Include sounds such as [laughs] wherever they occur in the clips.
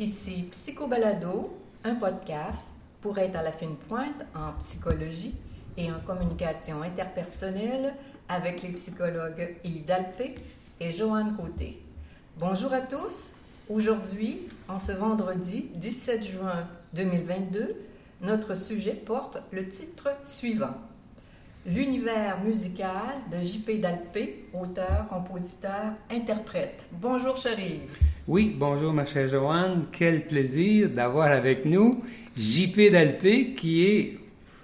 Ici, Psychobalado, un podcast pour être à la fine pointe en psychologie et en communication interpersonnelle avec les psychologues Yves Dalpé et Joanne Côté. Bonjour à tous. Aujourd'hui, en ce vendredi 17 juin 2022, notre sujet porte le titre suivant L'univers musical de J.P. Dalpé, auteur, compositeur, interprète. Bonjour, Chérive. Oui, bonjour, ma chère Joanne. Quel plaisir d'avoir avec nous J.P. Dalpé, qui est,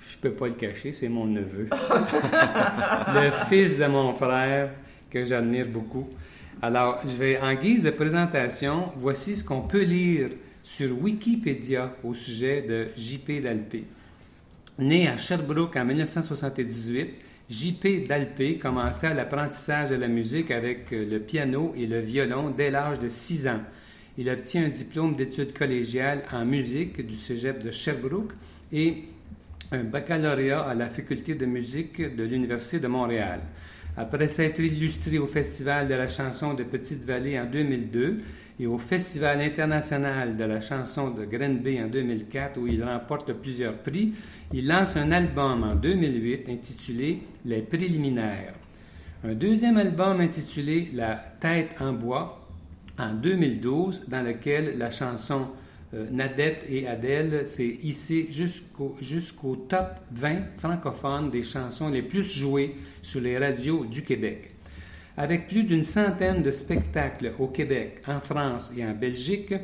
je peux pas le cacher, c'est mon neveu, [laughs] le fils de mon frère, que j'admire beaucoup. Alors, je vais, en guise de présentation, voici ce qu'on peut lire sur Wikipédia au sujet de J.P. Dalpé. Né à Sherbrooke en 1978, J.P. Dalpé commença l'apprentissage de la musique avec euh, le piano et le violon dès l'âge de 6 ans. Il obtient un diplôme d'études collégiales en musique du cégep de Sherbrooke et un baccalauréat à la faculté de musique de l'Université de Montréal. Après s'être illustré au Festival de la chanson de Petite-Vallée en 2002, et au Festival international de la chanson de Grenby en 2004, où il remporte plusieurs prix, il lance un album en 2008 intitulé Les Préliminaires. Un deuxième album intitulé La Tête en bois en 2012, dans lequel la chanson euh, Nadette et Adèle s'est hissée jusqu'au jusqu'au top 20 francophone des chansons les plus jouées sur les radios du Québec. Avec plus d'une centaine de spectacles au Québec, en France et en Belgique,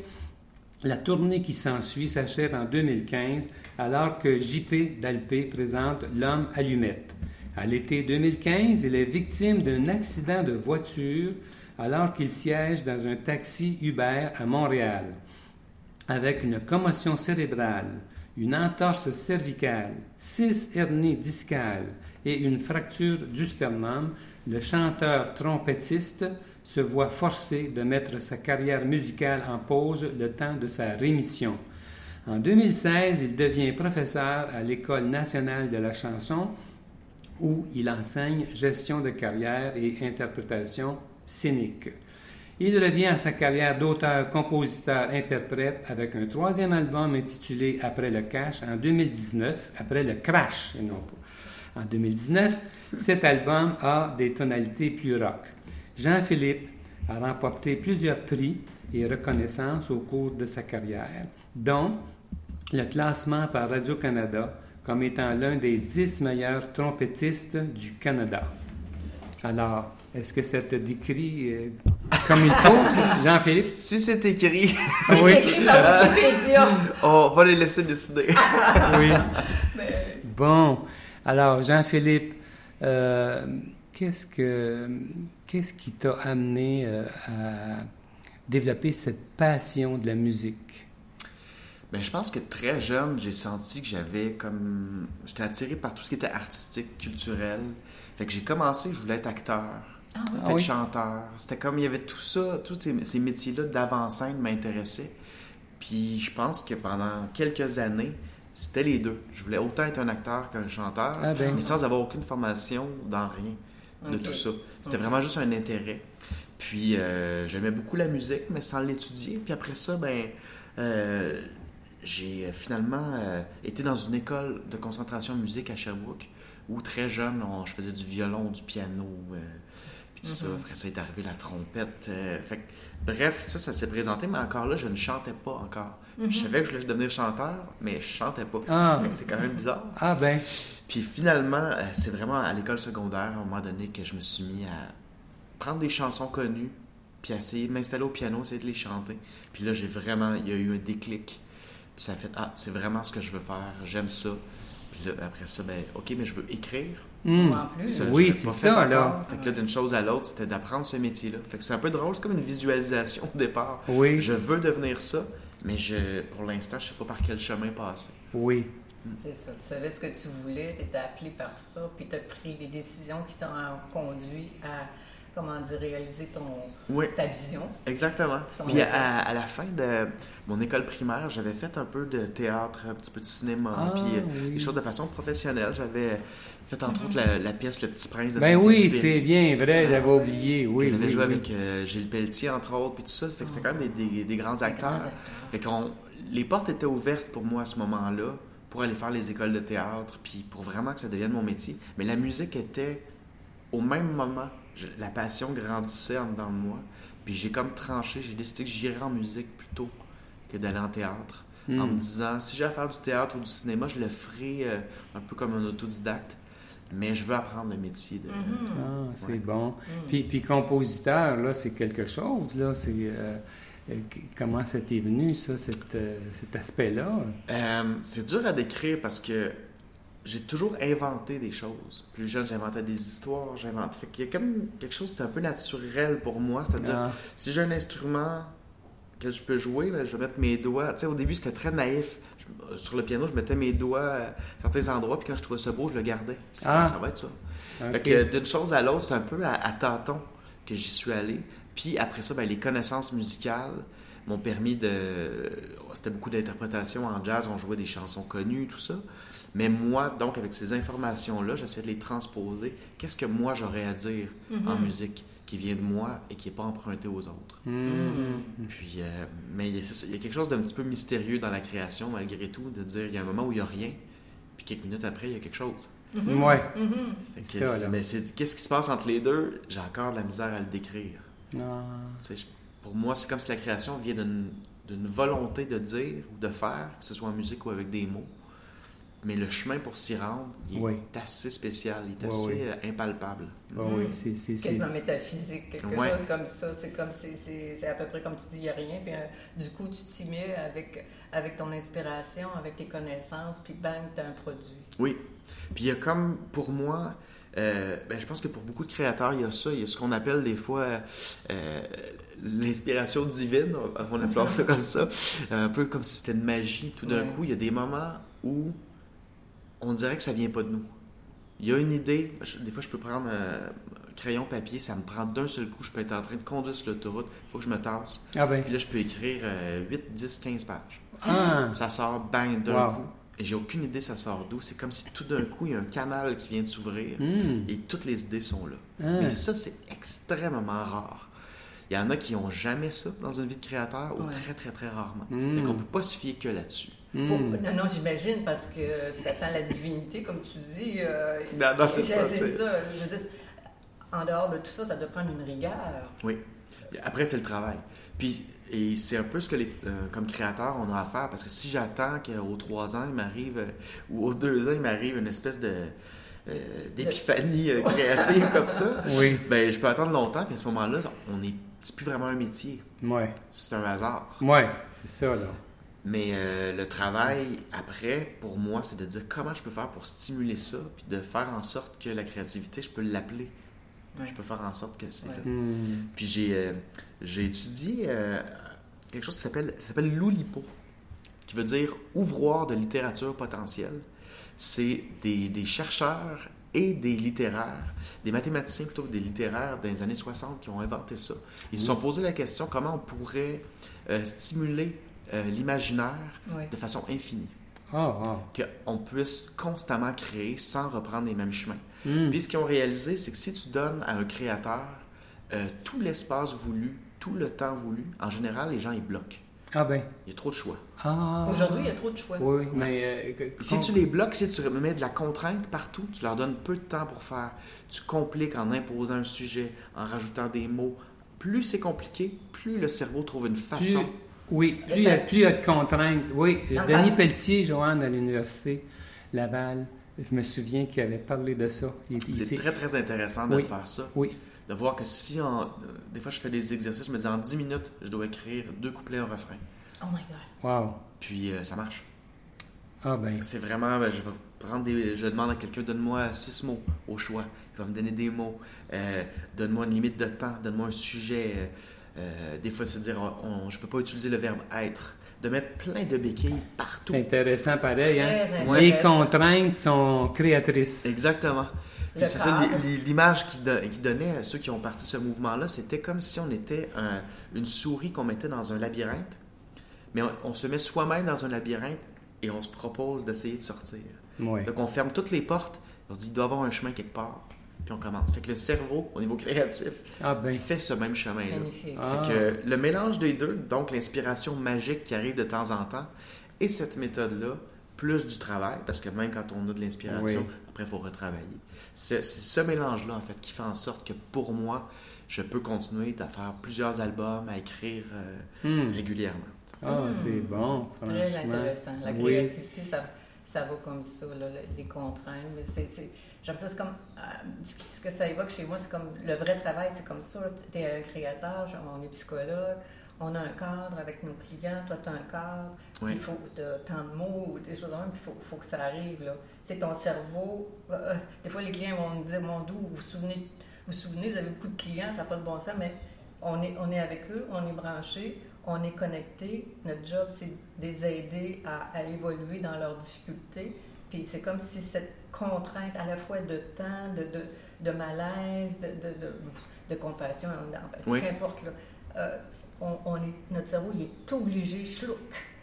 la tournée qui s'ensuit s'achève en 2015 alors que JP Dalpé présente L'homme allumette. À l'été 2015, il est victime d'un accident de voiture alors qu'il siège dans un taxi Uber à Montréal. Avec une commotion cérébrale, une entorse cervicale, six hernies discales et une fracture du sternum, le chanteur trompettiste se voit forcé de mettre sa carrière musicale en pause le temps de sa rémission. En 2016, il devient professeur à l'École nationale de la chanson où il enseigne gestion de carrière et interprétation scénique. Il revient à sa carrière d'auteur, compositeur, interprète avec un troisième album intitulé Après le cash en 2019, après le crash, et non pas. En 2019, cet album a des tonalités plus rock. Jean-Philippe a remporté plusieurs prix et reconnaissances au cours de sa carrière, dont le classement par Radio-Canada comme étant l'un des dix meilleurs trompettistes du Canada. Alors, est-ce que ça te décrit euh, comme il faut, [laughs] Jean-Philippe? Si c'est écrit, oui. écrit par Wikipédia. on va les laisser décider. oui. [laughs] Bon, alors, Jean-Philippe, euh, qu'est-ce, que, qu'est-ce qui t'a amené euh, à développer cette passion de la musique? Ben, je pense que très jeune, j'ai senti que j'avais comme. J'étais attiré par tout ce qui était artistique, culturel. Fait que j'ai commencé, je voulais être acteur, ah être chanteur. C'était comme il y avait tout ça, tous ces, ces métiers-là d'avant-scène m'intéressaient. Puis je pense que pendant quelques années, c'était les deux. Je voulais autant être un acteur qu'un chanteur, ah ben. mais sans avoir aucune formation dans rien de tout ça. C'était vraiment juste un intérêt. Puis euh, j'aimais beaucoup la musique, mais sans l'étudier. Puis après ça, ben, euh, j'ai finalement euh, été dans une école de concentration musique à Sherbrooke, où très jeune, je faisais du violon, du piano, puis ça. Mm-hmm. Après ça est arrivé la trompette. fait, bref, ça, ça s'est présenté, mais encore là, je ne chantais pas encore. Je Mm-hmm. savais que je voulais devenir chanteur, mais je chantais pas. Ah. C'est quand même bizarre. Ah ben, Puis finalement, euh, c'est vraiment à l'école secondaire, à un moment donné, que je me suis mis à prendre des chansons connues, puis à essayer de m'installer au piano, essayer de les chanter. Puis là, j'ai vraiment, il y a eu un déclic. Puis ça a fait, ah, c'est vraiment ce que je veux faire, j'aime ça. Puis là, après ça, ben, ok, mais je veux écrire. En plus. Ça, je Oui, c'est ça, fait là. Fait que là, d'une chose à l'autre, c'était d'apprendre ce métier-là. Fait que c'est un peu drôle, c'est comme une visualisation au départ. Oui. Je veux devenir ça, mais je, pour l'instant, je sais pas par quel chemin passer. oui. C'est ça. Tu savais ce que tu voulais, tu étais appelé par ça, puis tu as pris des décisions qui t'ont conduit à, comment dire, réaliser ton, Oui. ta vision. Exactement. Puis à, à la fin de mon école primaire, j'avais fait un peu de théâtre, un petit peu de cinéma, Ah, puis euh, oui. des choses de façon professionnelle. J'avais fait entre autres la, la pièce Le Petit Prince de Ben oui, c'est bien vrai, j'avais oublié. Oui, J'avais oui, joué oui. avec euh, Gilles Pelletier, entre autres, puis tout ça. Fait que c'était quand même des, des- des grands acteurs. grands acteurs. Fait qu'on, les portes étaient ouvertes pour moi à ce moment-là, pour aller faire les écoles de théâtre, puis pour vraiment que ça devienne mon métier. Mais la musique était au même moment. Je- la passion grandissait en dedans de moi. Puis j'ai comme tranché, j'ai décidé que j'irais en musique plutôt que d'aller en théâtre. En me Hmm. disant, si j'ai à faire du théâtre ou du cinéma, je le ferai euh, un peu comme un autodidacte. Mais je veux apprendre le métier de. Mhm. Ah, c'est Ouais. bon. Mm. Puis, puis compositeur, là, c'est quelque chose, là. C'est, euh, euh, comment ça t'est venu, ça, cet, euh, cet aspect-là? Euh, c'est dur à décrire parce que j'ai toujours inventé des choses. Plus jeune, j'inventais des histoires, j'inventais. Fait qu'il y a comme quelque chose, c'était un peu naturel pour moi. C'est-à-dire, Ah, si j'ai un instrument que je peux jouer, ben, je vais mettre mes doigts. Tu sais, au début, c'était très naïf. Je- sur le piano, je mettais mes doigts à certains endroits, puis quand je trouvais ça beau, je le gardais. Ah. ça va être ça. Fait que d'une chose à l'autre, c'est un peu à, à tâtons que j'y suis allé. Puis après ça, ben, les connaissances musicales m'ont permis de. C'était beaucoup d'interprétation en jazz, on jouait des chansons connues, tout ça. Mais moi, donc, avec ces informations-là, j'essaie de les transposer. Qu'est-ce que moi j'aurais à dire en Mhm. musique qui vient de moi et qui n'est pas emprunté aux autres? Hmm. Puis, euh, mais il y, a, c'est ça, il y a quelque chose d'un petit peu mystérieux dans la création, malgré tout, de dire il y a un moment où il n'y a rien, puis quelques minutes après, il y a quelque chose. Mhm. Ouais. Mhm. Que ça, c'est- là. mais qu'est-ce qui se passe entre les deux? J'ai encore de la misère à le décrire. Ah. Pour moi, c'est comme si la création vient d'une volonté de dire ou de faire, que ce soit en musique ou avec des mots. Mais le chemin pour s'y rendre, il est assez spécial, il est Oui, assez oui. euh, impalpable. Oui, c'est... c'est, c'est- Quasiment métaphysique, quelque Ouais. chose comme ça. C'est comme c'est, c'est, c'est à peu près comme tu dis, il n'y a rien. Puis euh, du coup, tu t'y mets avec, avec ton inspiration, avec tes connaissances, puis bang, tu as un produit. Oui. Puis il y a comme, pour moi, euh, ben, je pense que pour beaucoup de créateurs, il y a ça. Il y a ce qu'on appelle des fois euh, l'inspiration divine, on appelle ça [laughs] comme ça. Un peu comme si c'était de magie. Tout d'un Ouais. coup, il y a des moments où on dirait que ça vient pas de nous. Il y a une idée. je- des fois, je peux prendre euh, crayon, papier, ça me prend d'un seul coup. Je peux être en train de conduire sur l'autoroute. Il faut que je me tasse. Ah ben, Puis là, je peux écrire euh, 8, 10, 15 pages. ah, Ça sort bang d'un Wow. coup. Et j'ai aucune idée ça sort d'où. C'est comme si tout d'un coup, il y a un canal qui vient de s'ouvrir hmm, et toutes les idées sont là. ah, Mais ça, c'est extrêmement rare. Il y en a qui n'ont jamais ça dans une vie de créateur ou Ouais. très, très, très rarement. Hmm. Fait qu'on peut pas se fier que là-dessus. Hmm. Pour- Non, non, j'imagine, parce que ça attend la divinité, comme tu dis. euh, Non, non, c'est ça, C'est c'est- ça. Je veux dire, en dehors de tout ça, ça doit prendre une rigueur. Oui. Après, c'est le travail. Puis, et c'est un peu ce que, les, euh, comme créateur, on a à faire. Parce que si j'attends qu'aux trois ans, il m'arrive, euh, ou aux deux ans, il m'arrive une espèce de euh, d'épiphanie euh, créative comme ça, [laughs] Oui, ben, je peux attendre longtemps. Puis à ce moment-là, on est, c'est plus vraiment un métier. ouais, C'est un hasard. ouais, c'est ça, là. Mais euh, le travail après, pour moi, c'est de dire comment je peux faire pour stimuler ça, puis de faire en sorte que la créativité, je peux l'appeler. Ouais. Je peux faire en sorte que c'est Ouais. là. Hmm. Puis j'ai euh, j'ai étudié euh, quelque chose qui s'appelle s'appelle l'Oulipo, qui veut dire ouvroir de littérature potentielle. C'est des, des chercheurs et des littéraires, des mathématiciens plutôt que des littéraires dans les années 60 qui ont inventé ça. Ils se sont posé la question comment on pourrait euh, stimuler euh, l'imaginaire de façon infinie, Ah, wow. qu'on puisse constamment créer sans reprendre les mêmes chemins. Hmm. Puis ce qu'ils ont réalisé, c'est que si tu donnes à un créateur euh, tout l'espace voulu, tout le temps voulu, en général, les gens, ils bloquent. Ah ben, Il y a trop de choix. ah. Aujourd'hui, il y a trop de choix. Oui, mais... euh, que- Si tu les bloques, si tu mets de la contrainte partout, tu leur donnes peu de temps pour faire. Tu compliques en imposant un sujet, en rajoutant des mots. Plus c'est compliqué, plus le cerveau trouve une plus, façon. Oui, plus il y a, ça- plus il y a de contraintes. Oui, Ah, Denis ah. Pelletier, Joanne, à l'université Laval, je me souviens qu'il avait parlé de ça. Il, il C'est très, très intéressant de Oui. faire ça. Oui, De voir que si, en, euh, des fois, je fais des exercices, je me dis en 10 minutes, je dois écrire deux couplets, un refrain. Oh my God. wow. Puis euh, ça marche. Ah ben, C'est vraiment, ben, je vais prendre des, je demande à quelqu'un, donne-moi six mots au choix. Il va me donner des mots. Euh, donne-moi une limite de temps. Donne-moi un sujet. Euh, euh, des fois, se dire, on, je peux pas utiliser le verbe être. De mettre plein de béquilles partout. c'est intéressant pareil. Hein? Les contraintes sont créatrices. Exactement. C'est ça, l'image qui, donnait à ceux qui ont parti ce mouvement-là, c'était comme si on était une souris qu'on mettait dans un labyrinthe, mais on, se met soi-même dans un labyrinthe et on se propose d'essayer de sortir. Donc on ferme toutes les portes, on se dit il doit y avoir un chemin quelque part, puis on commence. Fait que le cerveau, au niveau créatif, ah, ben. fait ce même chemin-là. Ah. le mélange des deux, donc l'inspiration magique qui arrive de temps en temps, et cette méthode-là, plus du travail, parce que même quand on a de l'inspiration, après, il faut retravailler. C'est ce mélange-là, en fait, qui fait en sorte que pour moi, je peux continuer à faire plusieurs albums, à écrire euh, hmm. régulièrement. Ah, c'est hmm. bon, Très intéressant. La créativité, ça, ça va comme ça, les contraintes. J'aime ça, c'est comme. Euh, ce que ça évoque chez moi, c'est comme le vrai travail, c'est comme ça. Tu es un créateur, on est psychologue, on a un cadre avec nos clients, toi, tu as un cadre, il faut tant de mots ou des choses comme ça, puis il faut, faut, que ça arrive. Là. C'est ton cerveau. Euh, euh, des fois, les clients vont nous dire Mon doux, vous vous souvenez, vous souvenez, vous avez beaucoup de clients, ça n'a pas de bon sens, mais on est, on est avec eux, on est branché, on est connecté. Notre job, c'est de les aider à, à évoluer dans leurs difficultés. Puis c'est comme si cette contrainte à la fois de temps, de, de, de malaise, de, de, de, compassion, d'empathie, qu'importe, là, euh, on, est, notre cerveau il est obligé, chlouc,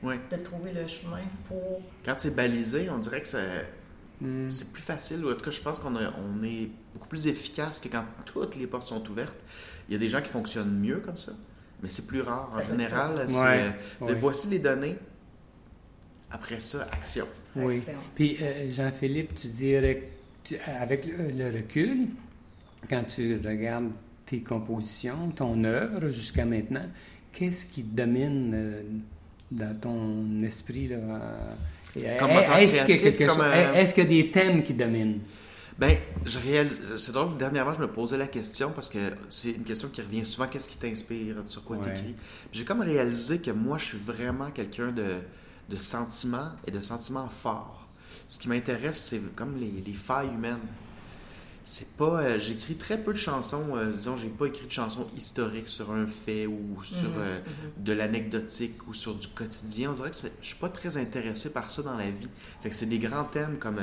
de trouver le chemin pour... Quand c'est balisé, on dirait que hmm. c'est plus facile. En tout cas, je pense qu'on on est beaucoup plus efficace que quand toutes les portes sont ouvertes. Il y a des gens qui fonctionnent mieux comme ça, mais c'est plus rare. en général, c'est euh, voici les données. Après ça, action. Oui. Puis, euh, Jean-Philippe, tu dirais, avec le, recul, quand tu regardes tes compositions, ton œuvre jusqu'à maintenant, qu'est-ce qui domine euh, dans ton esprit? Là, est-ce qu'il y a des thèmes qui dominent? Ben, je réalise. C'est drôle, dernièrement, je me posais la question parce que c'est une question qui revient souvent qu'est-ce qui t'inspire, sur quoi tu écris. J'ai comme réalisé que moi, je suis vraiment quelqu'un de, de sentiments et de sentiments forts. Ce qui m'intéresse, c'est comme les, les failles humaines c'est pas. Euh, j'écris très peu de chansons. Euh, disons, j'ai pas écrit de chansons historiques sur un fait ou sur mhm, euh, mhm. de l'anecdotique ou sur du quotidien. On dirait que je suis pas très intéressé par ça dans la vie. Fait que c'est des grands thèmes comme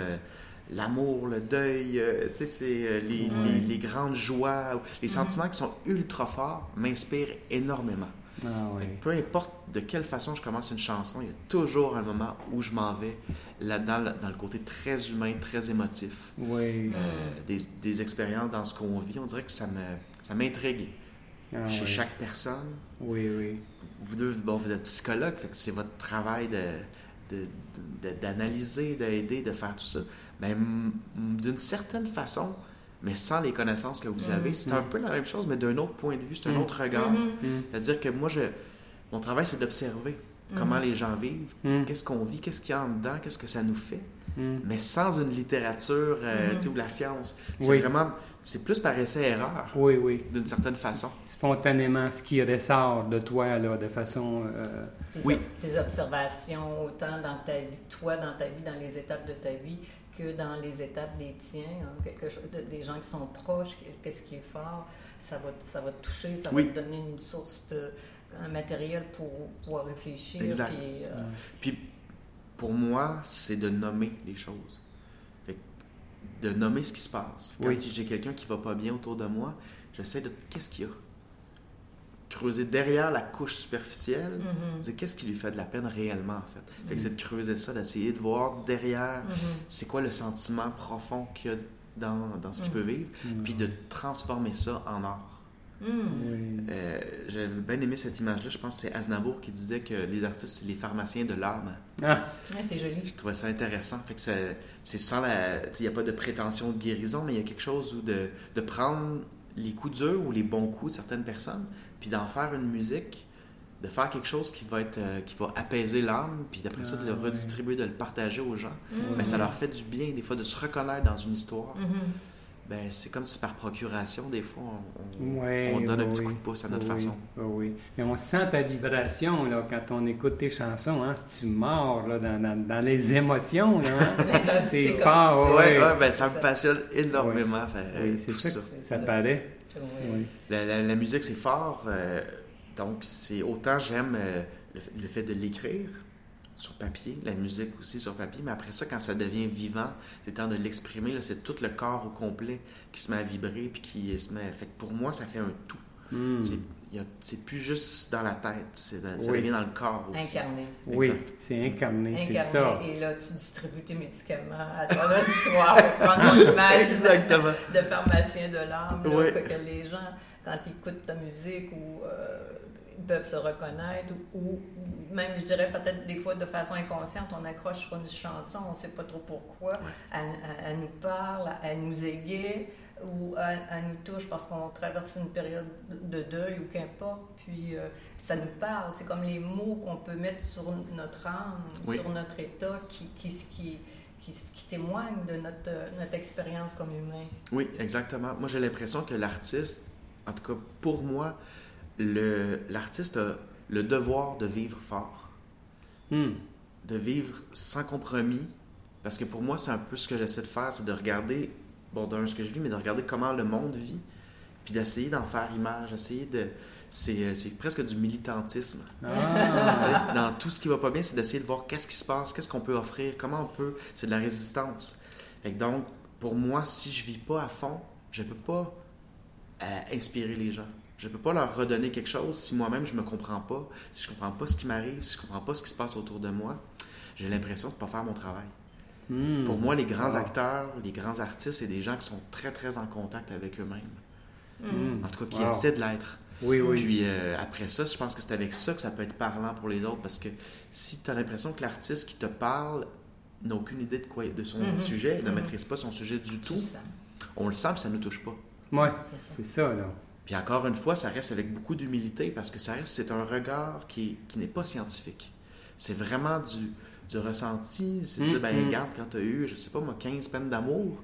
l'amour, le deuil, tu sais, c'est les, les, grandes joies, les sentiments qui sont ultra forts m'inspirent énormément. Ah, peu importe de quelle façon je commence une chanson, il y a toujours un moment où je m'en vais là-dedans, dans le côté très humain, très émotif. Oui. Euh, des, des, expériences dans ce qu'on vit, on dirait que ça me ça m'intrigue. Ah, Chez chaque personne. Oui, oui. Vous deux, bon, vous êtes psychologue, c'est votre travail de, d'analyser, d'aider, de faire tout ça. Mais d'une certaine façon, mais sans les connaissances que vous avez. C'est un peu la même chose, mais d'un autre point de vue, c'est un mm. autre regard. Mm-hmm. Mm. C'est-à-dire que moi, je, mon travail, c'est d'observer comment les gens vivent, mm. qu'est-ce qu'on vit, qu'est-ce qu'il y a en dedans, qu'est-ce que ça nous fait, mais sans une littérature euh, mm-hmm. ou la science. C'est vraiment, c'est plus par essai-erreur. Oui, oui. D'une certaine façon. Spontanément, ce qui ressort de toi, là, de façon... Euh, oui. Tes observations, autant dans ta vie, toi, dans ta vie, dans les étapes de ta vie, que dans les étapes des tiens, hein, quelque chose, des gens qui sont proches, qu'est-ce qui est fort, ça va, ça va te toucher, ça va te donner une source de un matériel pour pouvoir réfléchir. Exact. Euh, puis, pour moi, c'est de nommer les choses. de nommer ce qui se passe. Quand j'ai quelqu'un qui va pas bien autour de moi, j'essaie de... Qu'est-ce qu'il y a? Creuser derrière la couche superficielle, mm qu'est-ce qui lui fait de la peine réellement, en fait? Fait que mhm. c'est de creuser ça, d'essayer de voir derrière, mhm. c'est quoi le sentiment profond qu'il y a dans, dans ce qu'il mhm. peut vivre, puis de transformer ça en art. Euh, j'avais bien aimé cette image-là. Je pense que c'est Aznavour qui disait que les artistes, c'est les pharmaciens de l'âme. Ah. c'est joli. Je trouvais ça intéressant. Fait que c'est sans la. Il n'y a pas de prétention de guérison, mais il y a quelque chose où de, de prendre les coups durs ou les bons coups de certaines personnes, puis d'en faire une musique, de faire quelque chose qui va être euh, qui va apaiser l'âme, puis d'après ça de le ah, redistribuer, de le partager aux gens. Mais mm. ben, ça leur fait du bien des fois de se reconnaître dans une histoire. Mm-hmm. Ben, c'est comme si par procuration, des fois, on, donne un petit coup de pouce à notre façon. Oui, mais on sent ta vibration là, quand on écoute tes chansons. Hein, si tu mords là, dans, dans, les émotions, là, hein. [laughs] c'est fort. Oui, ouais, ben, ça me passionne énormément. c'est ça, ça, ça paraît. La, musique, c'est fort. Euh, donc, c'est autant j'aime euh, le, fait de l'écrire sur papier, la musique aussi sur papier, mais après ça, quand ça devient vivant, c'est le temps de l'exprimer, là, c'est tout le corps au complet qui se met à vibrer, puis qui se met... Fait que pour moi, ça fait un tout. Hmm. C'est- plus juste dans la tête, c'est dans- ça devient dans le corps aussi. Incarné. Oui, c'est incarné, c'est ça. Et là, tu distribues tes médicaments à ton auditoire pour prendre l'image Exactement. de pharmacien de l'âme. là, Oui. que les gens, quand ils écoutent ta musique ou euh, ils peuvent se reconnaître ou, ou même, je dirais peut-être des fois de façon inconsciente, on accroche sur une chanson, on ne sait pas trop pourquoi. Ouais. Elle, elle- elle nous parle, elle nous égaye ou elle nous touche parce qu'on traverse une période de deuil ou qu'importe. Puis euh, ça nous parle. C'est comme les mots qu'on peut mettre sur notre âme, Oui. sur notre état qui, qui, qui, qui, qui témoignent de notre, notre expérience comme humain. Oui, exactement. Moi, j'ai l'impression que l'artiste, en tout cas pour moi, le- l'artiste a le devoir de vivre fort, Hmm. de vivre sans compromis, parce que pour moi, c'est un peu ce que j'essaie de faire, c'est de regarder, bon, d'un, ce que je vis, mais de regarder comment le monde vit, puis d'essayer d'en faire image, essayer de... C'est euh, c'est presque du militantisme. Ah, dans tout ce qui va pas bien, c'est d'essayer de voir qu'est-ce qui se passe, qu'est-ce qu'on peut offrir, comment on peut. C'est de la résistance. Que donc, pour moi, si je vis pas à fond, je peux pas euh, inspirer les gens. Je peux pas leur redonner quelque chose si moi-même je me comprends pas, si je comprends pas ce qui m'arrive, si je comprends pas ce qui se passe autour de moi. J'ai l'impression de pas faire mon travail. Hmm. Pour moi, les grands acteurs, les grands artistes, c'est des gens qui sont très très en contact avec eux-mêmes. Hmm. En tout cas, qui Wow. essaient de l'être. Oui, oui. Puis euh, après ça, je pense que c'est avec ça que ça peut être parlant pour les autres parce que si tu as l'impression que l'artiste qui te parle n'a aucune idée de, quoi, de son Mhm. sujet, ne maîtrise pas son sujet du tout, on le sent puis ça ne nous touche pas. Ouais, c'est ça. là. Puis encore une fois, ça reste avec beaucoup d'humilité parce que ça reste, c'est un regard qui, qui n'est pas scientifique. C'est vraiment du, du ressenti. C'est de dire, ben, Mhm. regarde, quand tu as eu, je sais pas moi, 15 peines d'amour,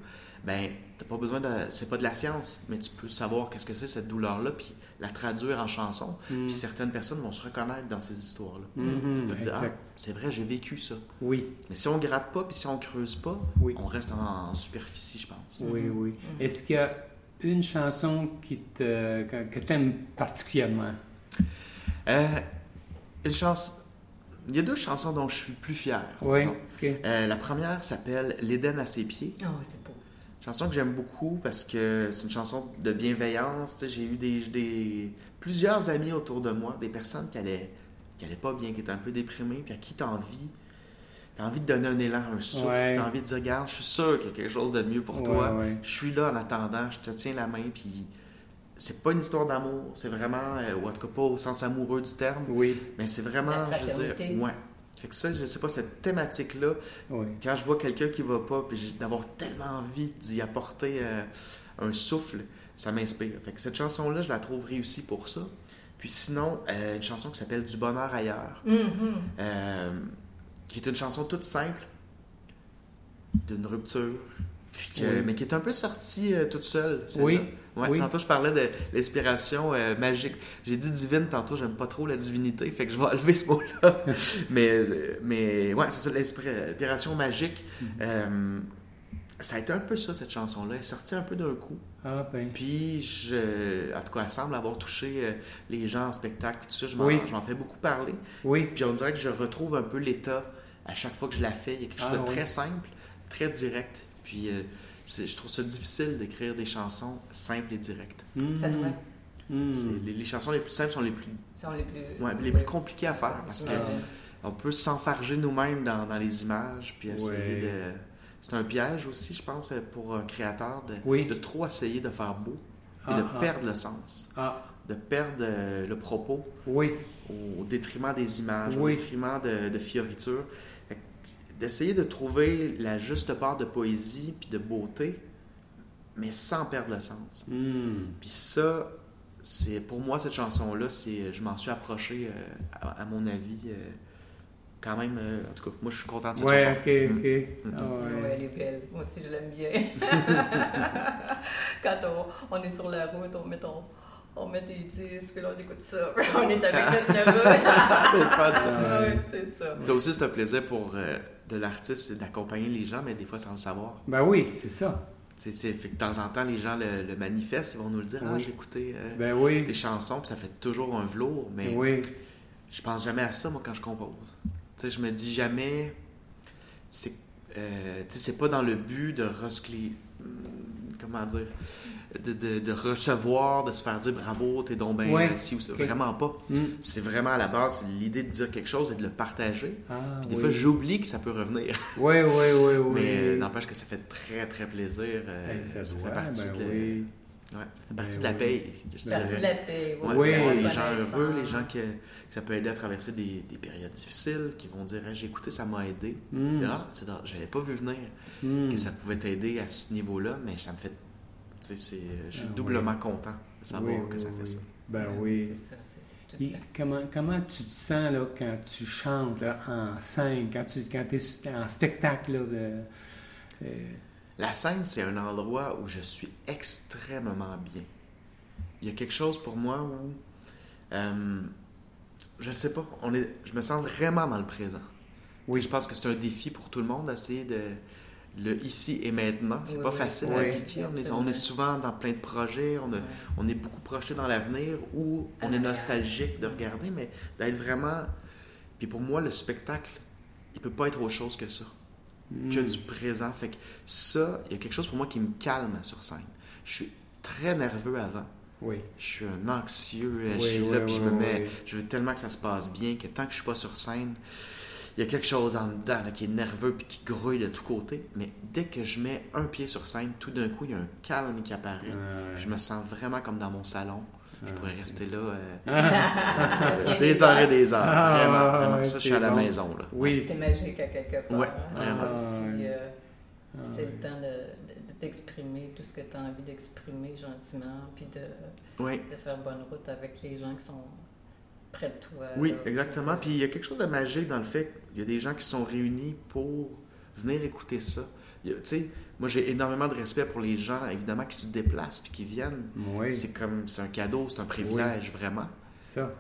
ben, t'as pas besoin de. C'est pas de la science, mais tu peux savoir qu'est-ce que c'est cette douleur-là, puis la traduire en chanson. Hmm. Puis certaines personnes vont se reconnaître dans ces histoires-là. Ils vont dire, ah, c'est vrai, j'ai vécu ça. Oui, Mais si on gratte pas, puis si on creuse pas, oui. on reste en, en superficie, je pense. Oui, oui. Mhm. Est-ce qu'il y a une chanson qui te, que, que tu aimes particulièrement? Euh, une chance. Il y a deux chansons dont je suis plus fier. Oui. Euh, la première s'appelle L'Éden à ses pieds. Oh, c'est beau. Chanson que j'aime beaucoup parce que c'est une chanson de bienveillance. Tu sais, J'ai eu des, des- plusieurs amis autour de moi, des personnes qui allaient, qui allaient pas bien, qui étaient un peu déprimées, puis à qui tu as envie. T'as envie de donner un élan, un souffle. Ouais. T'as envie de dire, regarde, je suis sûr qu'il y a quelque chose de mieux pour Ouais, toi. ouais. Je suis là en attendant, je te tiens la main, puis c'est pas une histoire d'amour, c'est vraiment, euh, ou en tout cas pas au sens amoureux du terme, Oui, mais c'est vraiment, je veux dire, ouais. Fait que ça, je sais pas, cette thématique-là, oui. quand je vois quelqu'un qui va pas, puis j'ai- d'avoir tellement envie d'y apporter euh, un souffle, ça m'inspire. Fait que cette chanson-là, je la trouve réussie pour ça. Puis sinon, euh, une chanson qui s'appelle Du bonheur ailleurs, Mhm. euh, qui est une chanson toute simple, d'une rupture, puis que- Oui. mais qui est un peu sortie euh, toute seule. Oui, Ouais, oui. Tantôt, je parlais de l'inspiration euh, magique. J'ai dit divine tantôt, j'aime pas trop la divinité, fait que je vais enlever ce mot-là. [laughs] mais, euh, mais ouais, c'est ça, l'inspiration magique. Mhm. Euh, ça a été un peu ça, cette chanson-là. Elle est sortie un peu d'un coup. Ah, ben. Puis, je, en tout cas, elle semble avoir touché les gens en spectacle. Tout ça, je m'en Oui. fais beaucoup parler. Oui, Puis, on dirait que je retrouve un peu l'état à chaque fois que je la fais. Il y a quelque chose Ah, de oui. très simple, très direct. Puis, euh, je trouve ça difficile d'écrire des chansons simples et directes. Ça Mhm. doit. C'est- Les, les chansons les plus simples sont les plus, sont les plus. ouais, les plus compliquées à faire parce que J'imagine. on peut s'enfarger nous-mêmes dans, dans les images puis essayer Ouais. de. C'est un piège aussi, je pense, pour un créateur de, Oui. de trop essayer de faire beau et Ah, de ah. perdre le sens, Ah, de perdre euh, le propos oui, au détriment des images, au détriment de, de fioritures. D'essayer de trouver la juste part de poésie puis de beauté, mais sans perdre le sens. Mhm. Puis ça, c'est pour moi cette chanson-là, c'est je m'en suis approché euh, à, à mon avis euh, quand même. euh, en tout cas, moi je suis content de cette Ouais, chanson. ok, Mm. ok. Mm. Ah, Ouais, ouais. elle est belle. Moi aussi, je l'aime bien. [laughs] Quand on, on est sur la route, on met, ton, on met des disques, puis là, on écoute ça. [laughs] on est avec notre neveu. [laughs] c'est le fun ça. Ah, ouais. ouais, c'est ça. Ça aussi c'est un plaisir pour euh, de l'artiste, c'est d'accompagner les gens, mais des fois sans le savoir. Ben oui, c'est ça. C'est, c'est- fait que de temps en temps les gens le, le manifestent, ils vont nous le dire. Ah, j'ai écouté euh, Ben oui. des chansons, puis ça fait toujours un velours, mais Oui. je pense jamais à ça moi quand je compose. Tu sais, je me dis jamais. C'est euh, tu sais, c'est pas dans le but de recycler. hum, Comment dire de, de- de recevoir, de se faire dire bravo, t'es donc bien Ouais. ou ça. Ok. Vraiment pas. Hmm. C'est vraiment à la base l'idée de dire quelque chose et de le partager. Ah, Puis des oui. fois, j'oublie que ça peut revenir. Oui, oui, oui, oui. Mais euh, n'empêche que ça fait très, très plaisir. euh, Hey, ça se fait voit, partie, ben de, oui. ouais, ça fait partie Ben de la oui. paye. je C'est partie de la paix. Ouais, Oui. les gens heureux, les gens que, que ça peut aider à traverser des, des périodes difficiles, qui vont dire Hey, J'ai écouté, ça m'a aidé. Dire, Ah, c'est drôle, j'avais pas vu venir Hmm. que ça pouvait t'aider à ce niveau-là, mais ça me fait. C'est- Je suis Ah, doublement content de savoir Oui, que ça oui, fait oui. ça. Ben oui. C'est ça, c'est c'est tout Et là. comment, comment tu te sens là, quand tu chantes là, en scène, quand tu quand es en spectacle? Là, de- euh, La scène, c'est un endroit où je suis extrêmement bien. Il y a quelque chose pour moi où. euh, je sais pas, on est, je me sens vraiment dans le présent. Oui. Je pense que c'est un défi pour tout le monde d'essayer de le ici et maintenant. C'est Oui, pas facile Oui. à appliquer. On est, on est souvent dans plein de projets, on, a- Ouais. on est beaucoup projeté dans l'avenir À on est nostalgique de regarder, mais d'être vraiment. Puis pour moi, le spectacle, il peut pas être autre chose que ça que hmm. du présent. Fait que ça, il y a quelque chose pour moi qui me calme sur scène. Je suis très nerveux avant. Oui. Je suis un anxieux. Oui, je suis là, puis je me mets. Je veux tellement que ça se passe bien que tant que je suis pas sur scène, il y a quelque chose en dedans là, qui est nerveux puis qui grouille de tous côtés. Mais dès que je mets un pied sur scène, tout d'un coup, il y a un calme qui apparaît. Ah, Je me sens vraiment comme dans mon salon. Je Ah, pourrais rester là euh, [laughs] des heures et des heures. Ah, vraiment, vraiment. ouais, Ça, je suis à la bon. maison. Là. Oui. C'est magique à quelque part. Hein. vraiment. Si, euh, Ah, c'est le temps de- de- d'exprimer tout ce que tu as envie d'exprimer gentiment, puis de, Oui. de faire bonne route avec les gens qui sont près de toi. Oui, là. exactement. Puis il y a quelque chose de magique dans le fait qu'il y a des gens qui sont réunis pour venir écouter ça. Tu sais, moi j'ai énormément de respect pour les gens, évidemment, qui se déplacent puis qui viennent. Oui, C'est comme, c'est un cadeau, c'est un privilège, vraiment. ça.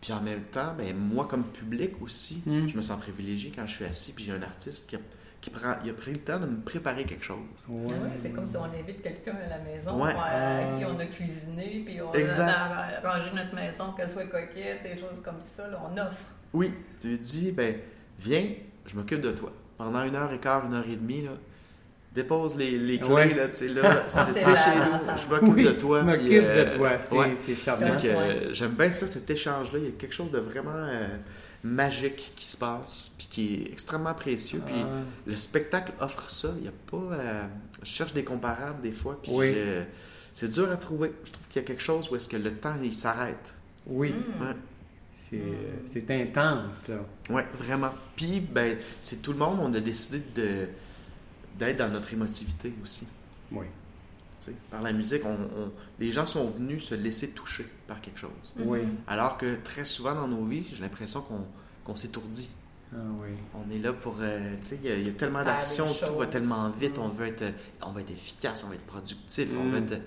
Puis en même temps, ben, moi comme public aussi, Mm. je me sens privilégié quand je suis assis puis j'ai un artiste qui a, qui prend, il a pris le temps de me préparer quelque chose. Ouais. Ah ouais, c'est comme si on invite quelqu'un à la maison, Ouais. à Ah. qui on a cuisiné, puis on Exact. a arrangé notre maison, qu'elle soit coquette, des choses comme ça, là, on offre. Oui, tu lui dis, ben, viens, je m'occupe de toi. Pendant une heure et quart, une heure et demie, là, dépose les, les clés, Ouais. là, tu sais, là, [laughs] C'est c'était chez nous, ça. je m'occupe Oui, de toi. m'occupe euh, de toi. C'est ouais. charmant. Euh, j'aime bien ça, cet échange-là. Il y a quelque chose de vraiment euh, magique qui se passe, puis qui est extrêmement précieux. Puis Ah, le spectacle offre ça. Il y a pas. euh, je cherche des comparables des fois, puis Oui. je- c'est dur à trouver. Je trouve qu'il y a quelque chose où est-ce que le temps il s'arrête. oui, Mm. Ouais. c'est c'est intense, là. Ouais, vraiment. Puis ben, c'est tout le monde. On a décidé de d'être dans notre émotivité aussi. Oui. Par la musique, on, on- les gens sont venus se laisser toucher par quelque chose. Oui. Alors que très souvent dans nos vies, j'ai l'impression qu'on qu'on s'étourdit. Ah oui. On est là pour. euh, tu sais, il y a- il y, a tellement des tout va tellement vite, on Mm. veut être, on va être efficace, on va être productif, on Mm. va être.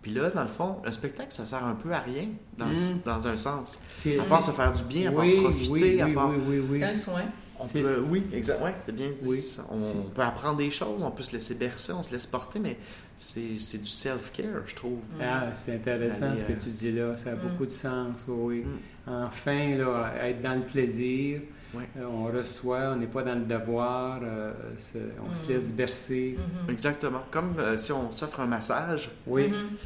Puis là, dans le fond, un spectacle, ça sert un peu à rien, dans, le- Mm. dans un sens. C'est À part se faire du bien, à part oui, profiter, oui, à part. oui, oui, oui. C'est un soin. On peut, oui, exactement. Ouais, c'est bien dit. On peut apprendre des choses, on peut se laisser bercer, on se laisse porter, mais c'est c'est du self-care, je trouve. Ah, c'est intéressant Aller, ce que euh, tu dis là, ça a Mm. beaucoup de sens, oui. Mm. Enfin, là, être dans le plaisir, Ouais. euh, on reçoit, on n'est pas dans le devoir, euh, on se Mm. laisse bercer. Mhm. Exactement. Comme euh, si on s'offre un massage, Oui, Mhm.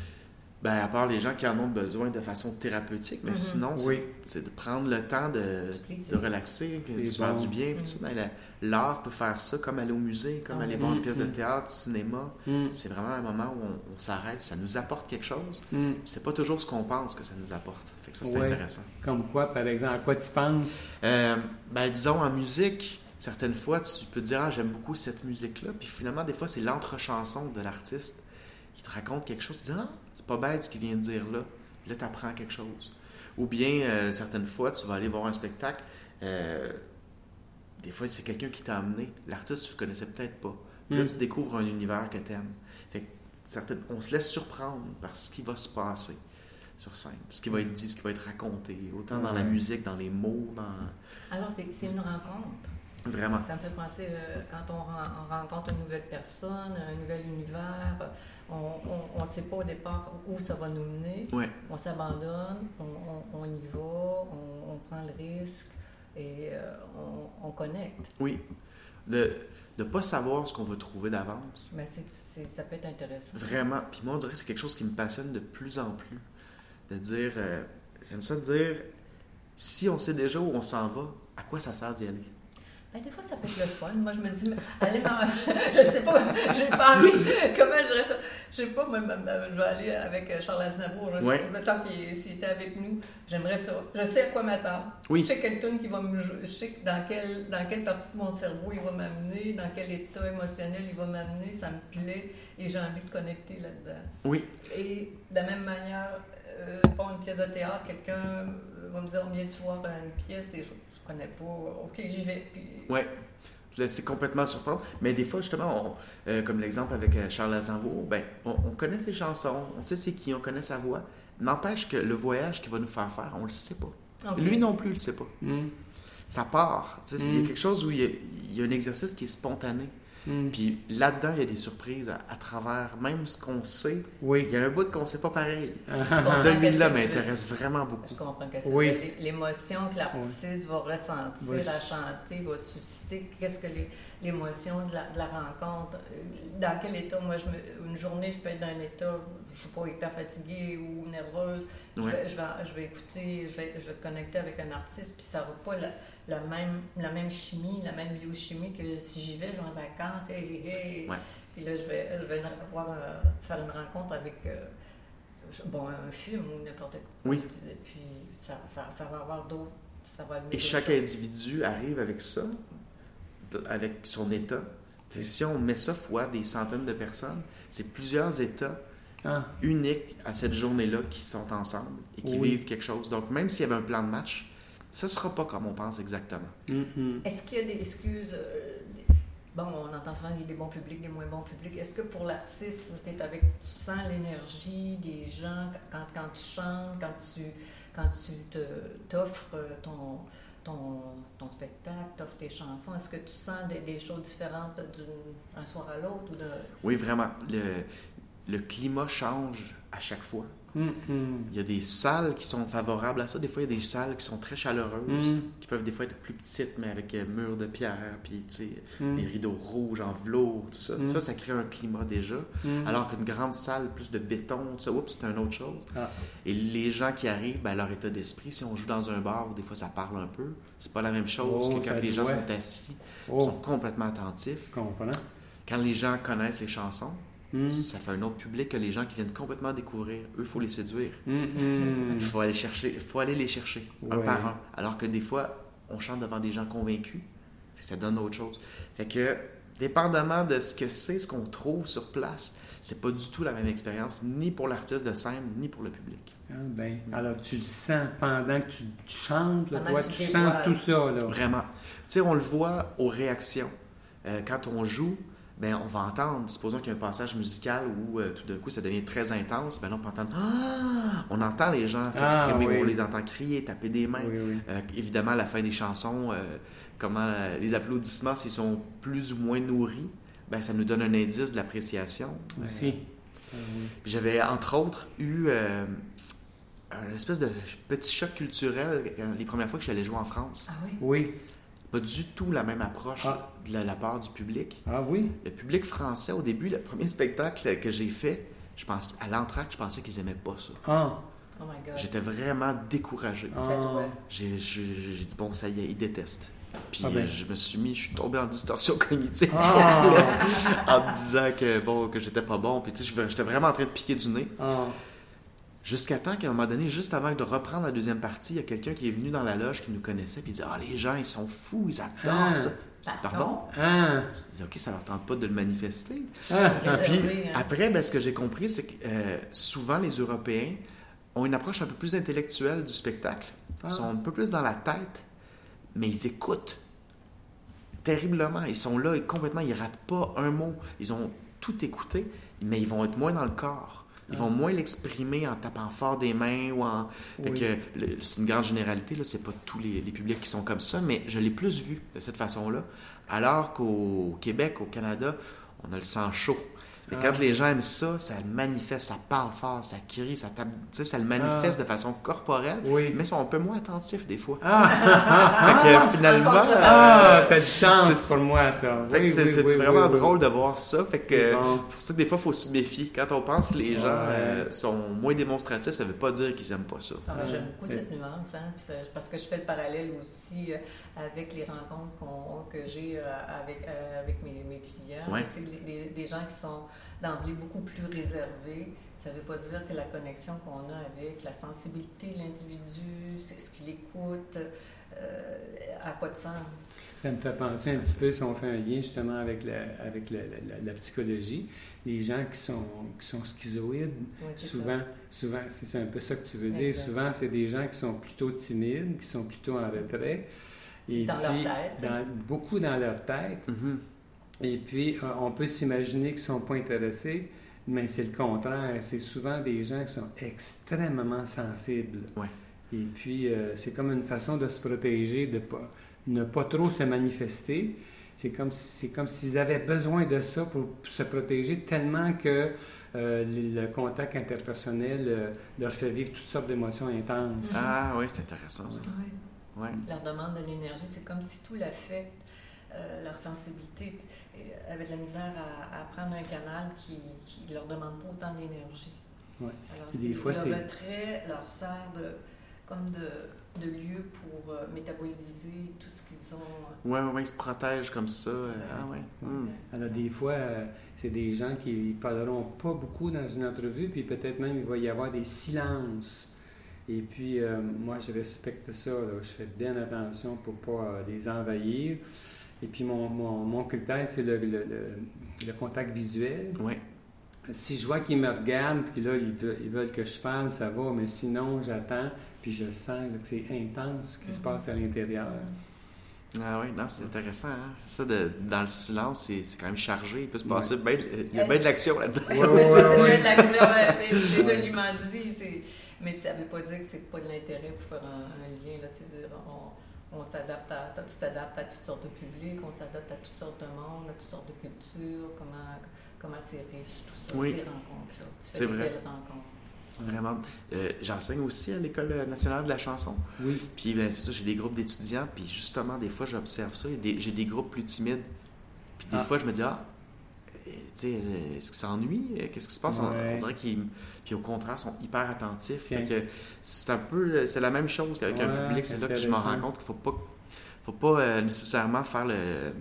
Ben, à part les gens qui en ont besoin de façon thérapeutique, mais Mhm. sinon, c'est oui, c'est de prendre le temps de, de relaxer, de se faire du bien. Mm. Ben, L'art peut faire ça, comme aller au musée, comme Ah aller voir une Mm, pièce de théâtre, cinéma. Mm, C'est vraiment un moment où on, on s'arrête, ça nous apporte quelque chose. mm. C'est pas toujours ce qu'on pense que ça nous apporte. Fait que ça, c'est Ouais. intéressant. Comme quoi, par exemple, à quoi tu penses? Euh, ben, disons, en musique, certaines fois, tu peux te dire, ah, j'aime beaucoup cette musique-là. Puis finalement, des fois, c'est l'entre-chanson de l'artiste qui te raconte quelque chose. Tu dis, ah, c'est pas bête ce qu'il vient de dire là. Là, tu apprends quelque chose. Ou bien, euh, certaines fois, tu vas aller voir un spectacle. euh, des fois, c'est quelqu'un qui t'a amené. L'artiste, tu le connaissais peut-être pas. Puis Là, Mm. tu découvres un univers que tu aimes. Fait que certaines- on se laisse surprendre par ce qui va se passer sur scène, ce qui va être dit, ce qui va être raconté, autant dans la musique, dans les mots, dans... Alors, c'est une rencontre. Vraiment. Ça me fait penser, euh, quand on, ren- on rencontre une nouvelle personne, un nouvel univers, on ne sait pas au départ où ça va nous mener. Ouais. On s'abandonne, on, on- on y va, on, prend le risque. et euh, on, on, connecte. Oui. De ne pas savoir ce qu'on va trouver d'avance. Mais c'est, ça peut être intéressant. Vraiment. Puis moi, on dirait que c'est quelque chose qui me passionne de plus en plus. De dire, euh, j'aime ça dire, si on sait déjà où on s'en va, à quoi ça sert d'y aller? Des fois, ça peut être le fun. Moi, je me dis, allez, [laughs] je ne sais pas, j'ai pas envie. [laughs] Comment je dirais ça? Je sais pas, moi, je vais aller avec euh, Charles Aznavour. Je sais, le temps qu'il était avec nous, j'aimerais ça. Je sais à quoi m'attendre. Oui. Je sais quel qui va me Je sais dans, quel, dans quelle partie de mon cerveau il va m'amener, dans quel état émotionnel il va m'amener. Ça me plaît et j'ai envie de connecter là-dedans. Oui. Et de la même manière, euh, pour une pièce de théâtre, quelqu'un euh, va me dire, on vient de voir une pièce et connais pas. OK, j'y vais. Puis... Oui. C'est complètement surprenant. Mais des fois, justement, euh, comme l'exemple avec euh, Charles Aznavour, ben, on, connaît ses chansons, on sait c'est qui, on connaît sa voix. N'empêche que le voyage qu'il va nous faire faire, on le sait pas. Lui non plus, il le sait pas. Hmm. Ça part. Il y a hmm. quelque chose où il y, a, un exercice qui est spontané. Hmm. Puis là-dedans, il y a des surprises à, travers même ce qu'on sait. Oui. Il y a un bout qu'on ne sait pas pareil. Celui-là m'intéresse vraiment beaucoup. [laughs] Je comprends que oui. L'émotion que l'artiste va ressentir, la chanter, va susciter. Qu'est-ce que l'émotion de, la, rencontre? Dans quel état? Moi, je une journée, je peux être dans un état, je ne suis pas hyper fatiguée ou nerveuse. Je, vais, je, vais, écouter, je vais, je vais te connecter avec un artiste, puis ça va pas la même, la même chimie, la même biochimie que si j'y vais, je vais en vacances, hey, puis là, je vais, je vais avoir, euh, faire une rencontre avec euh, bon, un film ou n'importe quoi. Oui. Et puis ça, ça, ça va avoir d'autres. Et chaque individu arrive avec ça, avec son état. Si on met ça fois des centaines de personnes, c'est plusieurs états ah. uniques à cette journée-là qui sont ensemble et qui vivent quelque chose. Donc, même s'il y avait un plan de match, ce ne sera pas comme on pense exactement. Mm-hmm. Est-ce qu'il y a des excuses? Euh, bon, on entend souvent qu'il y a des bons publics, des moins bons publics. Est-ce que pour l'artiste, tu avec, tu sens l'énergie des gens quand, quand tu chantes, quand tu, quand tu t'offres euh, ton, ton, ton spectacle, t'offres tes chansons? Est-ce que tu sens des, choses différentes d'un soir à l'autre? ou de... Oui, vraiment. Le, le climat change à chaque fois. Mm-hmm. Il y a des salles qui sont favorables à ça. Des fois, il y a des salles qui sont très chaleureuses, mm. qui peuvent des fois être plus petites, mais avec euh, murs de pierre, puis mm. les rideaux rouges en velours, tout ça. Mm. Ça, ça crée un climat déjà. Alors qu'une grande salle, plus de béton, tout ça, oups, c'est une autre chose. Ah. Et les gens qui arrivent, ben, leur état d'esprit, si on joue dans un bar, des fois, ça parle un peu. C'est pas la même chose oh, que quand les gens sont assis, oh. sont complètement attentifs. Quand les gens connaissent les chansons, Hmm. Ça fait un autre public que les gens qui viennent complètement découvrir. Eux, il faut les séduire. Hmm, hmm. Il faut aller chercher, faut aller les chercher un par un. Alors que des fois, on chante devant des gens convaincus. Ça donne autre chose. Fait que, dépendamment de ce que c'est, ce qu'on trouve sur place, c'est pas du tout la même expérience, ni pour l'artiste de scène, ni pour le public. Ah ben, alors tu le sens pendant que tu chantes, toi, tu, sens tout ça. Là. Vraiment. Tu sais, on le voit aux réactions. Euh, quand on joue, ben, on va entendre, supposons qu'il y a un passage musical où euh, tout d'un coup ça devient très intense, ben on peut entendre ah! On entend les gens s'exprimer, ah, on les entend crier, taper des mains. Euh, évidemment, à la fin des chansons, euh, comment les applaudissements, s'ils sont plus ou moins nourris, ben, ça nous donne un indice de l'appréciation. Aussi. Ah j'avais entre autres eu un espèce de petit choc culturel les premières fois que je suis allé jouer en France. Ah oui? Oui pas du tout la même approche ah. de la, part du public. Ah oui? Le public français, au début, le premier spectacle que j'ai fait, je pense, à l'entraque, je pensais qu'ils n'aimaient pas ça. Ah. Oh my God. J'étais vraiment découragé. Ah. J'ai dit, bon, ça y est, ils détestent. Puis ah ben. je me suis mis, je suis tombé en distorsion cognitive en me disant que bon, que j'étais pas bon. Puis tu sais, j'étais vraiment en train de piquer du nez. Ah. Jusqu'à temps qu'à un moment donné, juste avant de reprendre la deuxième partie, il y a quelqu'un qui est venu dans la loge qui nous connaissait puis il dit Ah, les gens, ils sont fous, ils adorent ah. ça. Je dis, Pardon? Ah. Je dis Ok, ça leur tente pas de le manifester. Ah. Puis hein. après, ben, ce que j'ai compris, c'est que euh, souvent les Européens ont une approche un peu plus intellectuelle du spectacle. Ils sont un peu plus dans la tête, mais ils écoutent terriblement. Ils sont là et complètement, ils ratent pas un mot. Ils ont tout écouté, mais ils vont être moins dans le corps. Ils vont moins l'exprimer en tapant fort des mains ou en. c'est une grande généralité, là, c'est pas tous les, publics qui sont comme ça, mais je l'ai plus vu de cette façon-là. Alors qu'au Québec, au Canada, on a le sang chaud. Ah. quand les gens aiment ça, ça le manifeste, ça parle fort, ça crie, ça tape, tu sais, ça le manifeste Ah. de façon corporelle, Oui. mais ils sont un peu moins attentifs des fois. Ah, [laughs] Fait que finalement, en contrepartie. ah, ça a du sens C'est- pour moi, ça. fait que Oui, c'est oui, c'est oui, vraiment oui, oui. drôle de voir ça. Fait que C'est bon. pour ça que des fois, il faut se méfier. Quand on pense que les gens Ouais. euh, sont moins démonstratifs, ça veut pas dire qu'ils aiment pas ça. Ah, J'aime beaucoup cette nuance, hein, parce que je fais le parallèle aussi euh, avec les rencontres que j'ai euh, avec, euh, avec mes, mes clients. Ouais. Des gens qui sont d'emblée beaucoup plus réservés. Ça ne veut pas dire que la connexion qu'on a avec la sensibilité de l'individu, c'est ce qu'il écoute, n'a pas de sens. Ça me fait penser un petit peu, si on fait un lien justement avec la, avec la, la- la psychologie, les gens qui sont, qui sont schizoïdes, Oui, souvent, souvent c'est c'est un peu ça que tu veux dire, souvent c'est des gens qui sont plutôt timides, qui sont plutôt en retrait. Et Dans leur puis, tête. dans- beaucoup dans leur tête. Mhm. Et puis, euh, on peut s'imaginer qu'ils ne sont pas intéressés, mais c'est le contraire. C'est souvent des gens qui sont extrêmement sensibles. Ouais. Et puis, euh, c'est comme une façon de se protéger, de pas, ne pas trop se manifester. C'est comme, si- c'est comme s'ils avaient besoin de ça pour se protéger tellement que euh, le contact interpersonnel euh, leur fait vivre toutes sortes d'émotions intenses. Ah oui, c'est intéressant ça. ça. Ouais. Ouais. leur demande de l'énergie, c'est comme si tout l'affect, euh, leur sensibilité, euh, avait de la misère à, à prendre un canal qui ne leur demande pas autant d'énergie. Ouais. Alors, des fois, le c'est- retrait leur sert de, comme de, de lieu pour euh, métaboliser tout ce qu'ils ont. Ouais, ouais, ouais, ils se protègent comme ça. euh, Ah ouais. Hmm. Alors, des fois, euh, c'est des gens qui ne parleront pas beaucoup dans une entrevue, puis peut-être même il va y avoir des silences. Et puis, euh, moi, je respecte ça. là. Je fais bien attention pour ne pas euh, les envahir. Et puis, mon, mon, mon critère, c'est le, le- le- le contact visuel. Ouais. Si je vois qu'ils me regardent, puis là, ils veulent, ils veulent que je parle, ça va, mais sinon, j'attends, puis je sens là, que c'est intense ce qui se passe à l'intérieur. Ah oui, non, c'est intéressant. Hein? C'est ça, de, dans le silence, c'est c'est quand même chargé. Il peut se passer Ouais. bien Il y a bien de l'action là-dedans. Ouais, ouais, Mais ça, c'est de l'action, c'est joliment dit. c'est- Mais ça ne veut pas dire que c'est pas de l'intérêt pour faire un, un lien. Là, tu sais, dire, on, on s'adapte à, toi, tu t'adaptes à toutes sortes de publics, on s'adapte à toutes sortes de monde, à toutes sortes de cultures, comment comment c'est riche, tout ça, Oui. ces rencontres-là. Tu fais C'est des vrai. belles rencontres. Vraiment. Euh, J'enseigne aussi à l'École nationale de la chanson. Oui. Puis ben, c'est ça, j'ai des groupes d'étudiants, puis justement, des fois, j'observe ça. J'ai des groupes plus timides. Puis des Ah. fois, je me dis, ah, euh, tu sais, euh, est-ce qu'ils s'ennuient? Euh, Qu'est-ce qui se passe? On- Ouais. On dirait qu'ils. Puis au contraire, ils sont hyper attentifs. Fait Tiens. que c'est un peu. C'est la même chose qu'avec un public. C'est là que je me rends compte qu'il faut pas. Faut pas euh, nécessairement faire le. euh,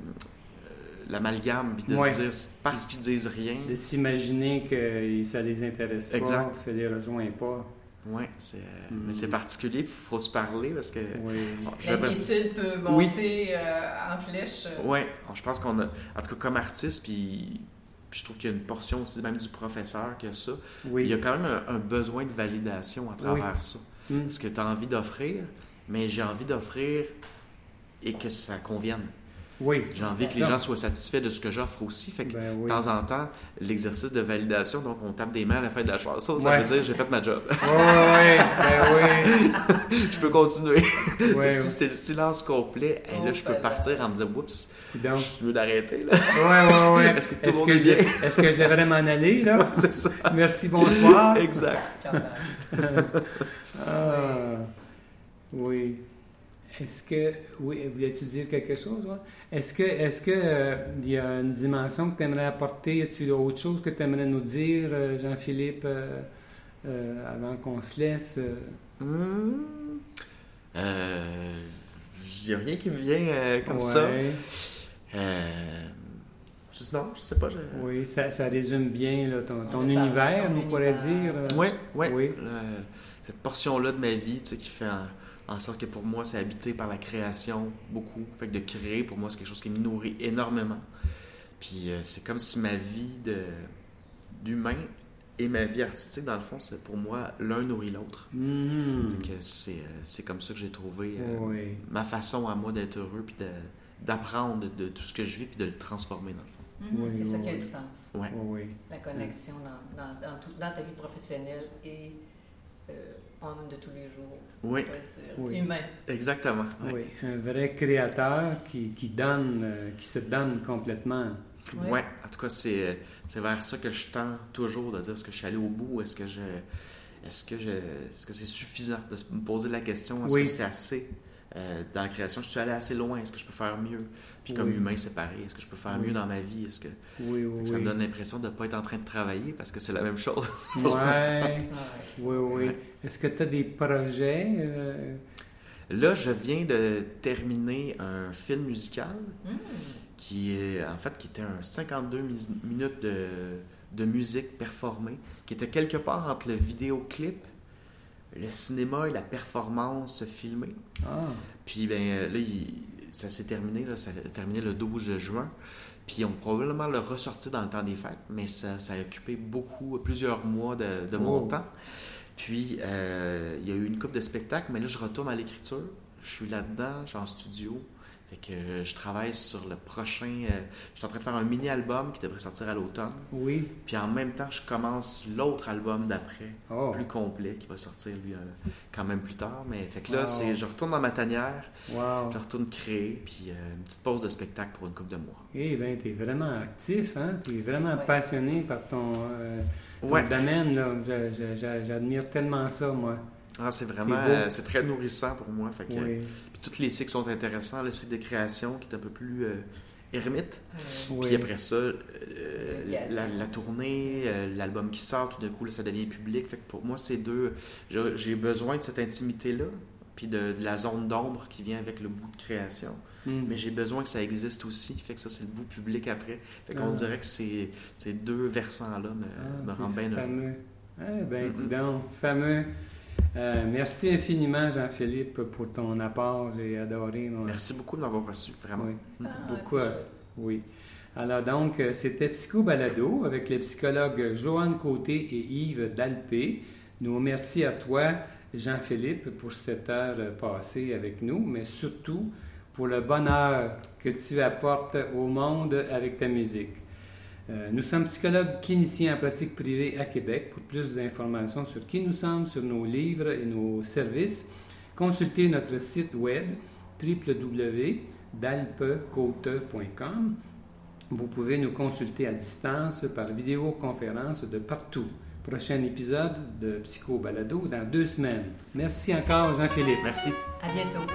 l'amalgame, puis de Ouais. se dire, parce qu'ils disent rien. De s'imaginer que ça les intéresse pas, Exact. que ça les rejoint pas. Ouais, c'est, euh, Mm. mais c'est particulier, il faut se parler parce que. Oui. Bon, je pas- peut Oui. monter euh, en flèche. euh, Ouais, je pense qu'on a, en tout cas comme artiste, puis, puis je trouve qu'il y a une portion aussi même du professeur qui a ça. Oui. Il y a quand même un, un besoin de validation à travers ça. Hmm. Ce que tu as envie d'offrir, mais j'ai envie d'offrir et que ça convienne. Oui. J'ai envie que les Ça. gens soient satisfaits de ce que j'offre aussi. Fait que Ben oui. de temps en temps, l'exercice de validation, donc on tape des mains à la fin de la chanson, ça Ouais. veut dire j'ai fait ma job. Oui, ben [laughs] je peux continuer. oui. Ouais, si ouais. c'est le silence complet, là, je peux ben partir en me disant oups, Donc, je suis mieux d'arrêter. Là. ouais, ouais, ouais. [laughs] Est-ce que tout le monde que est je bien? Est-ce que je devrais m'en aller, là? [laughs] C'est ça. Merci, bonsoir. Exact. Ah, oui. Est-ce que, oui, voulais-tu dire quelque chose? ouais? Est-ce que, est-ce que euh, il y a une dimension que tu aimerais apporter? As-tu autre chose que tu aimerais nous dire, euh, Jean-Philippe, euh, avant qu'on se laisse? Euh, Il n'y a rien qui me vient comme ça. Ouais. Non, je sais pas. Je... Oui, ça, ça résume bien là, ton, de univers, on pourrait dire. Oui, oui. Cette portion-là de ma vie, tu sais, qui fait en, en sorte que pour moi, c'est habité par la création beaucoup. Fait que de créer, pour moi, c'est quelque chose qui me nourrit énormément. Puis euh, c'est comme si ma vie de d'humain et ma vie artistique, dans le fond, c'est pour moi, l'un nourrit l'autre. Mhm. Fait que c'est euh, c'est comme ça que j'ai trouvé euh, Oui. ma façon à moi d'être heureux, puis de- d'apprendre de, de tout ce que je vis, puis de le transformer dans le fond. Mhm, Oui, c'est ça qui a oui. du sens. Ouais. Oui, oui. La connexion dans, dans, dans, tout- dans ta vie professionnelle et euh, homme de tous les jours. Oui, dire. Oui. Humain. exactement. Oui, un vrai créateur qui, qui donne, euh, qui se donne complètement. Ouais. en tout cas, c'est vers ça que je tends toujours, de dire est-ce que je suis allé au bout, est-ce que je. Est-ce que je, est-ce que c'est suffisant de me poser la question, est-ce que c'est assez euh, dans la création, je suis allé assez loin, est-ce que je peux faire mieux? Puis comme humain, c'est pareil, est-ce que je peux faire mieux dans ma vie? Est-ce que, oui, oui, ça me donne l'impression de ne pas être en train de travailler parce que c'est la même chose? ouais. [laughs] oui, oui. Est-ce que tu as des projets? Euh? Là, je viens de terminer un film musical hmm. qui est en fait qui était un 52 minutes de, de musique performée, qui était quelque part entre le vidéoclip le cinéma et la performance filmée. Ah. Puis ben là, ça s'est terminé, là, ça a terminé le 12 juin. Puis on va probablement le ressortir dans le temps des fêtes, mais ça, ça a occupé beaucoup, plusieurs mois de, mon oh. temps. Puis euh, il y a eu une coupe de spectacles, mais là je retourne à l'écriture. Je suis là-dedans, je suis en studio. Fait que euh, je travaille sur le prochain. Euh, je suis en train de faire un mini-album qui devrait sortir à l'automne. Oui. Puis en même temps, je commence l'autre album d'après, oh. plus complet, qui va sortir lui euh, quand même plus tard. Mais fait que là, c'est, je retourne dans ma tanière. Je retourne créer, puis une petite pause de spectacle pour une couple de mois. Eh bien, tu es vraiment actif, hein? Tu es vraiment passionné par ton, domaine. Là. j'admire tellement ça, moi. Ah, c'est vraiment, c'est, très nourrissant pour moi. Fait que, oui tous les cycles sont intéressants. Le cycle de création qui est un peu plus euh, ermite. Puis après ça, euh, la, tournée, euh, l'album qui sort, tout d'un coup, ça devient public. Fait que pour moi, c'est deux. J'ai besoin de cette intimité-là, puis de, la zone d'ombre qui vient avec le bout de création. Hmm. Mais j'ai besoin que ça existe aussi. Fait que ça, c'est le bout public après. Fait qu'on ah. dirait que ces, ces deux versants-là me, ah, me rendent bien heureux. Eh bien, mm fameux. Euh, merci infiniment, Jean-Philippe, pour ton apport. J'ai adoré. Merci beaucoup de m'avoir reçu, vraiment. Oui, ah, beaucoup. Euh, oui. Alors, donc, euh, c'était Psycho Balado avec les psychologues Joanne Côté et Yves Dalpé. Nous remercions à toi, Jean-Philippe, pour cette heure passée avec nous, mais surtout pour le bonheur que tu apportes au monde avec ta musique. Euh, nous sommes psychologues cliniciens en pratique privée à Québec. Pour plus d'informations sur qui nous sommes, sur nos livres et nos services, consultez notre site web www.dalpecote.com. Vous pouvez nous consulter à distance par vidéoconférence de partout. Prochain épisode de Psycho Balado dans deux semaines. Merci encore, Jean-Philippe. Merci. À bientôt.